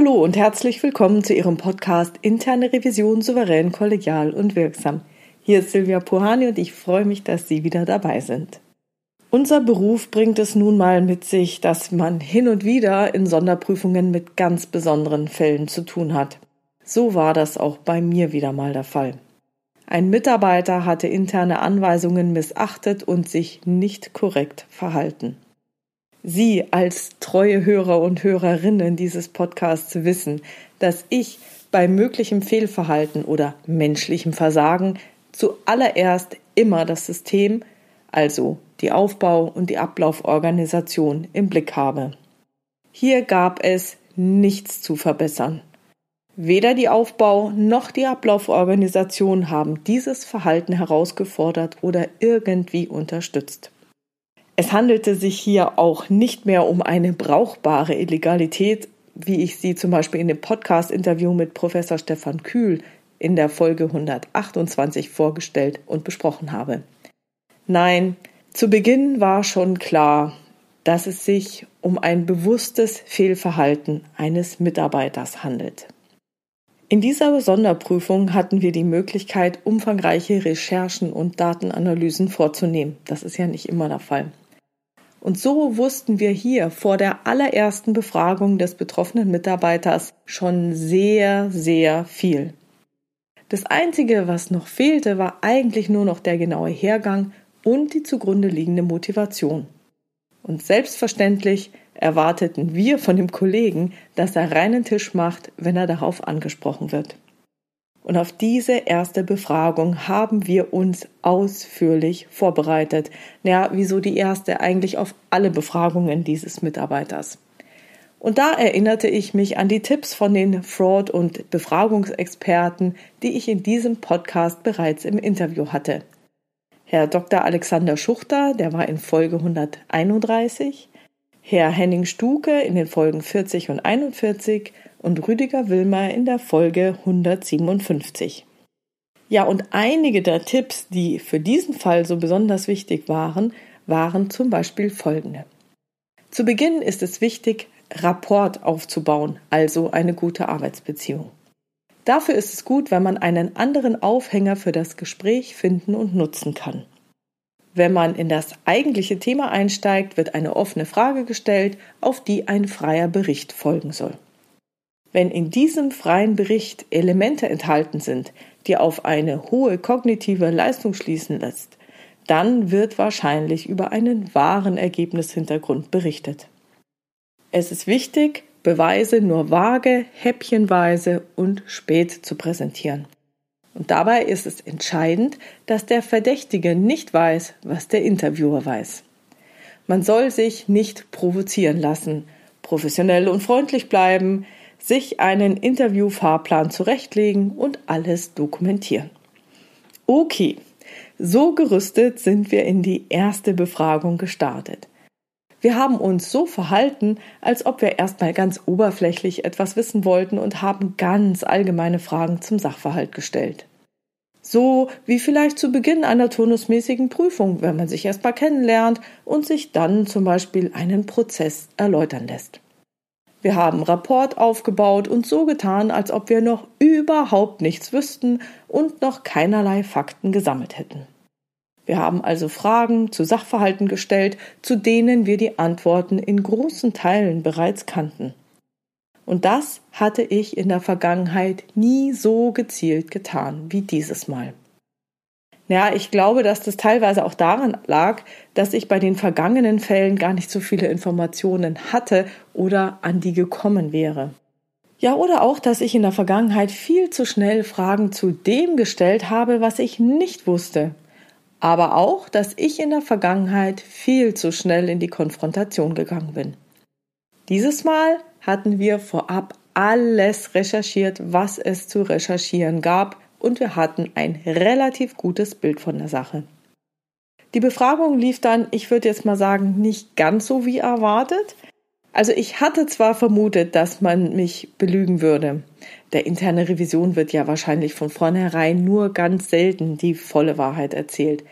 Hallo und herzlich willkommen zu Ihrem Podcast Interne Revision souverän, kollegial und wirksam. Hier ist Silvia Puhani und ich freue mich, dass Sie wieder dabei sind. Unser Beruf bringt es nun mal mit sich, dass man hin und wieder in Sonderprüfungen mit ganz besonderen Fällen zu tun hat. So war das auch bei mir wieder mal der Fall. Ein Mitarbeiter hatte interne Anweisungen missachtet und sich nicht korrekt verhalten. Sie als treue Hörer und Hörerinnen dieses Podcasts wissen, dass ich bei möglichem Fehlverhalten oder menschlichem Versagen zuallererst immer das System, also die Aufbau- und die Ablauforganisation im Blick habe. Hier gab es nichts zu verbessern. Weder die Aufbau noch die Ablauforganisation haben dieses Verhalten herausgefordert oder irgendwie unterstützt. Es handelte sich hier auch nicht mehr um eine brauchbare Illegalität, wie ich sie zum Beispiel in dem Podcast-Interview mit Professor Stefan Kühl in der Folge 128 vorgestellt und besprochen habe. Nein, zu Beginn war schon klar, dass es sich um ein bewusstes Fehlverhalten eines Mitarbeiters handelt. In dieser Sonderprüfung hatten wir die Möglichkeit, umfangreiche Recherchen und Datenanalysen vorzunehmen. Das ist ja nicht immer der Fall. Und so wussten wir hier vor der allerersten Befragung des betroffenen Mitarbeiters schon sehr, sehr viel. Das Einzige, was noch fehlte, war eigentlich nur noch der genaue Hergang und die zugrunde liegende Motivation. Und selbstverständlich erwarteten wir von dem Kollegen, dass er reinen Tisch macht, wenn er darauf angesprochen wird. Und auf diese erste Befragung haben wir uns ausführlich vorbereitet. Ja, wieso die erste eigentlich auf alle Befragungen dieses Mitarbeiters. Und da erinnerte ich mich an die Tipps von den Fraud- und Befragungsexperten, die ich in diesem Podcast bereits im Interview hatte. Herr Dr. Alexander Schuchter, der war in Folge 131, Herr Henning Stuke in den Folgen 40 und 41 und Rüdiger Wilmer in der Folge 157. Ja, und einige der Tipps, die für diesen Fall so besonders wichtig waren, waren zum Beispiel folgende. Zu Beginn ist es wichtig, Rapport aufzubauen, also eine gute Arbeitsbeziehung. Dafür ist es gut, wenn man einen anderen Aufhänger für das Gespräch finden und nutzen kann. Wenn man in das eigentliche Thema einsteigt, wird eine offene Frage gestellt, auf die ein freier Bericht folgen soll. Wenn in diesem freien Bericht Elemente enthalten sind, die auf eine hohe kognitive Leistung schließen lässt, dann wird wahrscheinlich über einen wahren Ergebnishintergrund berichtet. Es ist wichtig, Beweise nur vage, häppchenweise und spät zu präsentieren. Und dabei ist es entscheidend, dass der Verdächtige nicht weiß, was der Interviewer weiß. Man soll sich nicht provozieren lassen, professionell und freundlich bleiben, sich einen Interviewfahrplan zurechtlegen und alles dokumentieren. Okay, so gerüstet sind wir in die erste Befragung gestartet. Wir haben uns so verhalten, als ob wir erstmal ganz oberflächlich etwas wissen wollten und haben ganz allgemeine Fragen zum Sachverhalt gestellt. So wie vielleicht zu Beginn einer turnusmäßigen Prüfung, wenn man sich erstmal kennenlernt und sich dann zum Beispiel einen Prozess erläutern lässt. Wir haben Rapport aufgebaut und so getan, als ob wir noch überhaupt nichts wüssten und noch keinerlei Fakten gesammelt hätten. Wir haben also Fragen zu Sachverhalten gestellt, zu denen wir die Antworten in großen Teilen bereits kannten. Und das hatte ich in der Vergangenheit nie so gezielt getan wie dieses Mal. Ja, ich glaube, dass das teilweise auch daran lag, dass ich bei den vergangenen Fällen gar nicht so viele Informationen hatte oder an die gekommen wäre. Ja, oder auch, dass ich in der Vergangenheit viel zu schnell Fragen zu dem gestellt habe, was ich nicht wusste. Aber auch, dass ich in der Vergangenheit viel zu schnell in die Konfrontation gegangen bin. Dieses Mal hatten wir vorab alles recherchiert, was es zu recherchieren gab und wir hatten ein relativ gutes Bild von der Sache. Die Befragung lief dann, ich würde jetzt mal sagen, nicht ganz so wie erwartet. Also ich hatte zwar vermutet, dass man mich belügen würde. Der interne Revision wird ja wahrscheinlich von vornherein nur ganz selten die volle Wahrheit erzählt.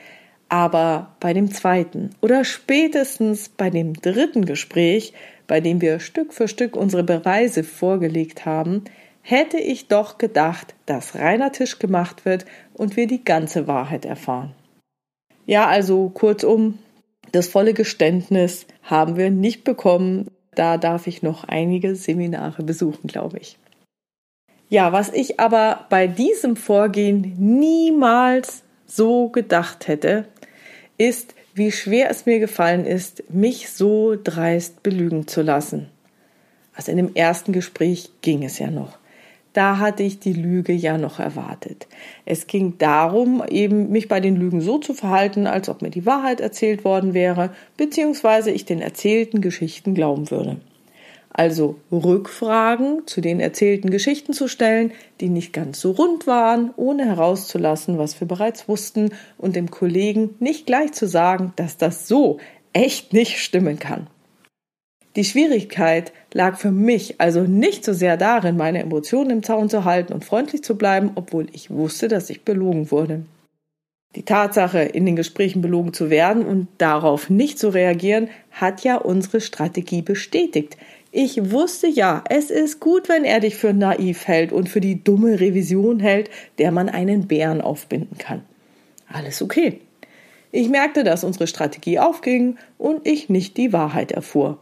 Aber bei dem zweiten oder spätestens bei dem dritten Gespräch, bei dem wir Stück für Stück unsere Beweise vorgelegt haben, hätte ich doch gedacht, dass reiner Tisch gemacht wird und wir die ganze Wahrheit erfahren. Ja, also kurzum, das volle Geständnis haben wir nicht bekommen. Da darf ich noch einige Seminare besuchen, glaube ich. Ja, was ich aber bei diesem Vorgehen niemals so gedacht hätte, ist, wie schwer es mir gefallen ist, mich so dreist belügen zu lassen. Also in dem ersten Gespräch ging es ja noch da hatte ich die Lüge ja noch erwartet. Es ging darum, eben mich bei den Lügen so zu verhalten, als ob mir die Wahrheit erzählt worden wäre, beziehungsweise ich den erzählten Geschichten glauben würde. Also Rückfragen zu den erzählten Geschichten zu stellen, die nicht ganz so rund waren, ohne herauszulassen, was wir bereits wussten, und dem Kollegen nicht gleich zu sagen, dass das so echt nicht stimmen kann. Die Schwierigkeit lag für mich also nicht so sehr darin, meine Emotionen im Zaun zu halten und freundlich zu bleiben, obwohl ich wusste, dass ich belogen wurde. Die Tatsache, in den Gesprächen belogen zu werden und darauf nicht zu reagieren, hat ja unsere Strategie bestätigt. Ich wusste ja, es ist gut, wenn er dich für naiv hält und für die dumme Revision hält, der man einen Bären aufbinden kann. Alles okay. Ich merkte, dass unsere Strategie aufging und ich nicht die Wahrheit erfuhr.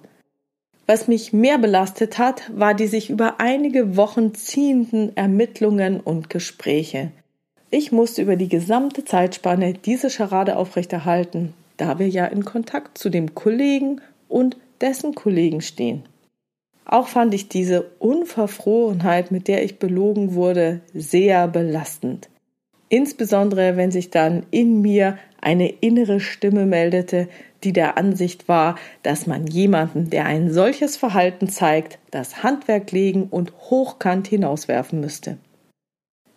Was mich mehr belastet hat, war die sich über einige Wochen ziehenden Ermittlungen und Gespräche. Ich musste über die gesamte Zeitspanne diese Scharade aufrechterhalten, da wir ja in Kontakt zu dem Kollegen und dessen Kollegen stehen. Auch fand ich diese Unverfrorenheit, mit der ich belogen wurde, sehr belastend. Insbesondere wenn sich dann in mir eine innere Stimme meldete, die der Ansicht war, dass man jemanden, der ein solches Verhalten zeigt, das Handwerk legen und hochkant hinauswerfen müsste.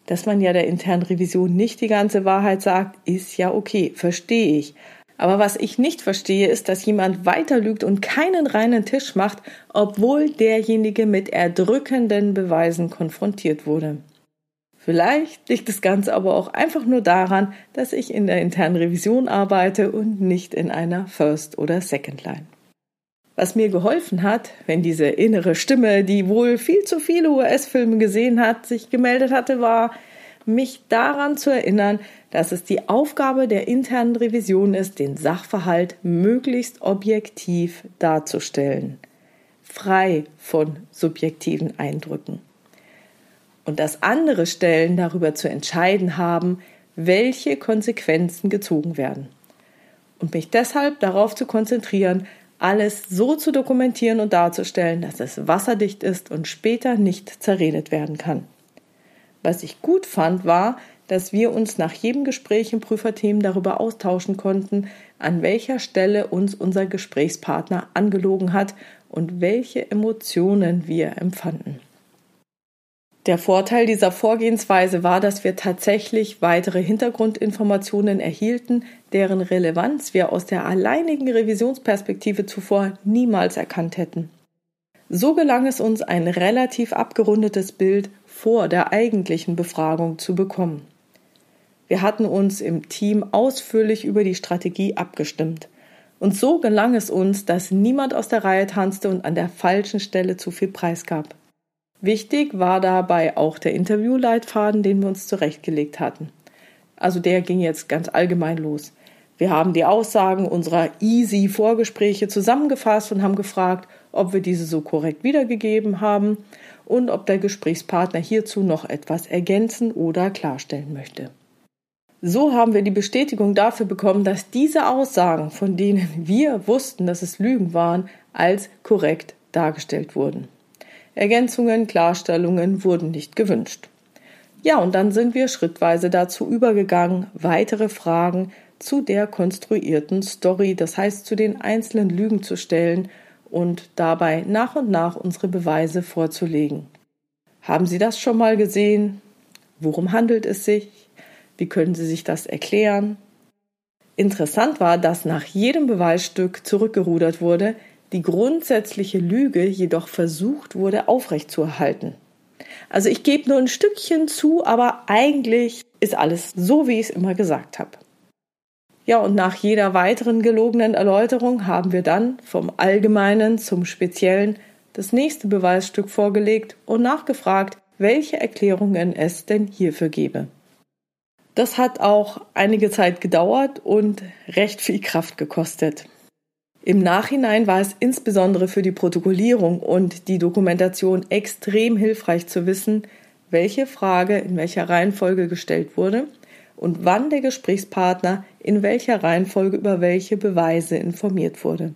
Dass man ja der internen Revision nicht die ganze Wahrheit sagt, ist ja okay, verstehe ich. Aber was ich nicht verstehe, ist, dass jemand weiter lügt und keinen reinen Tisch macht, obwohl derjenige mit erdrückenden Beweisen konfrontiert wurde. Vielleicht liegt das Ganze aber auch einfach nur daran, dass ich in der internen Revision arbeite und nicht in einer First- oder Second-Line. Was mir geholfen hat, wenn diese innere Stimme, die wohl viel zu viele US-Filme gesehen hat, sich gemeldet hatte, war, mich daran zu erinnern, dass es die Aufgabe der internen Revision ist, den Sachverhalt möglichst objektiv darzustellen, frei von subjektiven Eindrücken und dass andere Stellen darüber zu entscheiden haben, welche Konsequenzen gezogen werden. Und mich deshalb darauf zu konzentrieren, alles so zu dokumentieren und darzustellen, dass es wasserdicht ist und später nicht zerredet werden kann. Was ich gut fand, war, dass wir uns nach jedem Gespräch im Prüferteam darüber austauschen konnten, an welcher Stelle uns unser Gesprächspartner angelogen hat und welche Emotionen wir empfanden. Der Vorteil dieser Vorgehensweise war, dass wir tatsächlich weitere Hintergrundinformationen erhielten, deren Relevanz wir aus der alleinigen Revisionsperspektive zuvor niemals erkannt hätten. So gelang es uns, ein relativ abgerundetes Bild vor der eigentlichen Befragung zu bekommen. Wir hatten uns im Team ausführlich über die Strategie abgestimmt. Und so gelang es uns, dass niemand aus der Reihe tanzte und an der falschen Stelle zu viel preisgab. Wichtig war dabei auch der Interviewleitfaden, den wir uns zurechtgelegt hatten. Also der ging jetzt ganz allgemein los. Wir haben die Aussagen unserer easy Vorgespräche zusammengefasst und haben gefragt, ob wir diese so korrekt wiedergegeben haben und ob der Gesprächspartner hierzu noch etwas ergänzen oder klarstellen möchte. So haben wir die Bestätigung dafür bekommen, dass diese Aussagen, von denen wir wussten, dass es Lügen waren, als korrekt dargestellt wurden. Ergänzungen, Klarstellungen wurden nicht gewünscht. Ja, und dann sind wir schrittweise dazu übergegangen, weitere Fragen zu der konstruierten Story, das heißt zu den einzelnen Lügen zu stellen und dabei nach und nach unsere Beweise vorzulegen. Haben Sie das schon mal gesehen? Worum handelt es sich? Wie können Sie sich das erklären? Interessant war, dass nach jedem Beweisstück zurückgerudert wurde, die grundsätzliche Lüge jedoch versucht wurde aufrechtzuerhalten. Also ich gebe nur ein Stückchen zu, aber eigentlich ist alles so, wie ich es immer gesagt habe. Ja, und nach jeder weiteren gelogenen Erläuterung haben wir dann vom Allgemeinen zum Speziellen das nächste Beweisstück vorgelegt und nachgefragt, welche Erklärungen es denn hierfür gebe. Das hat auch einige Zeit gedauert und recht viel Kraft gekostet. Im Nachhinein war es insbesondere für die Protokollierung und die Dokumentation extrem hilfreich zu wissen, welche Frage in welcher Reihenfolge gestellt wurde und wann der Gesprächspartner in welcher Reihenfolge über welche Beweise informiert wurde.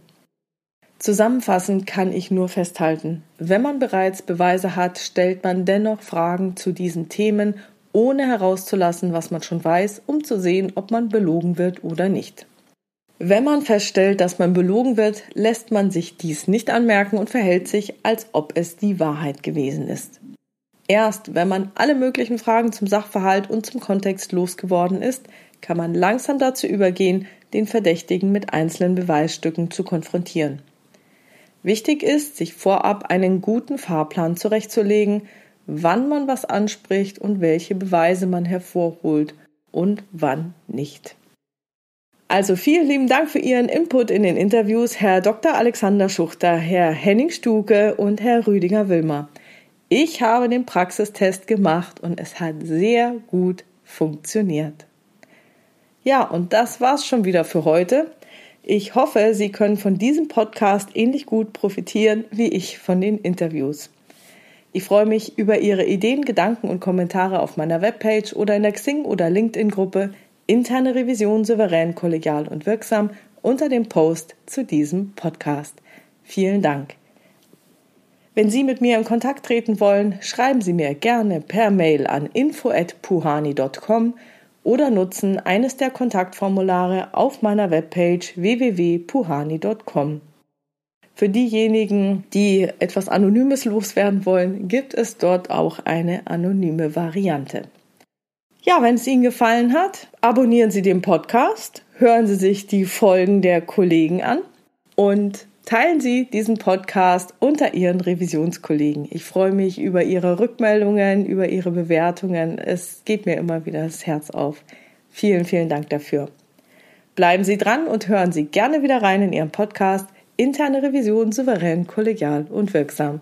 Zusammenfassend kann ich nur festhalten, wenn man bereits Beweise hat, stellt man dennoch Fragen zu diesen Themen, ohne herauszulassen, was man schon weiß, um zu sehen, ob man belogen wird oder nicht. Wenn man feststellt, dass man belogen wird, lässt man sich dies nicht anmerken und verhält sich, als ob es die Wahrheit gewesen ist. Erst wenn man alle möglichen Fragen zum Sachverhalt und zum Kontext losgeworden ist, kann man langsam dazu übergehen, den Verdächtigen mit einzelnen Beweisstücken zu konfrontieren. Wichtig ist, sich vorab einen guten Fahrplan zurechtzulegen, wann man was anspricht und welche Beweise man hervorholt und wann nicht. Also vielen lieben Dank für Ihren Input in den Interviews, Herr Dr. Alexander Schuchter, Herr Henning Stuke und Herr Rüdiger Wilmer. Ich habe den Praxistest gemacht und es hat sehr gut funktioniert. Ja, und das war's schon wieder für heute. Ich hoffe, Sie können von diesem Podcast ähnlich gut profitieren wie ich von den Interviews. Ich freue mich über Ihre Ideen, Gedanken und Kommentare auf meiner Webpage oder in der Xing- oder LinkedIn-Gruppe Interne Revision souverän, kollegial und wirksam unter dem Post zu diesem Podcast. Vielen Dank. Wenn Sie mit mir in Kontakt treten wollen, schreiben Sie mir gerne per Mail an info@puhani.com oder nutzen eines der Kontaktformulare auf meiner Webpage www.puhani.com. Für diejenigen, die etwas Anonymes loswerden wollen, gibt es dort auch eine anonyme Variante. Ja, wenn es Ihnen gefallen hat, abonnieren Sie den Podcast, hören Sie sich die Folgen der Kollegen an und Teilen Sie diesen Podcast unter Ihren Revisionskollegen. Ich freue mich über Ihre Rückmeldungen, über Ihre Bewertungen. Es geht mir immer wieder das Herz auf. Vielen, vielen Dank dafür. Bleiben Sie dran und hören Sie gerne wieder rein in Ihren Podcast Interne Revision souverän, kollegial und wirksam.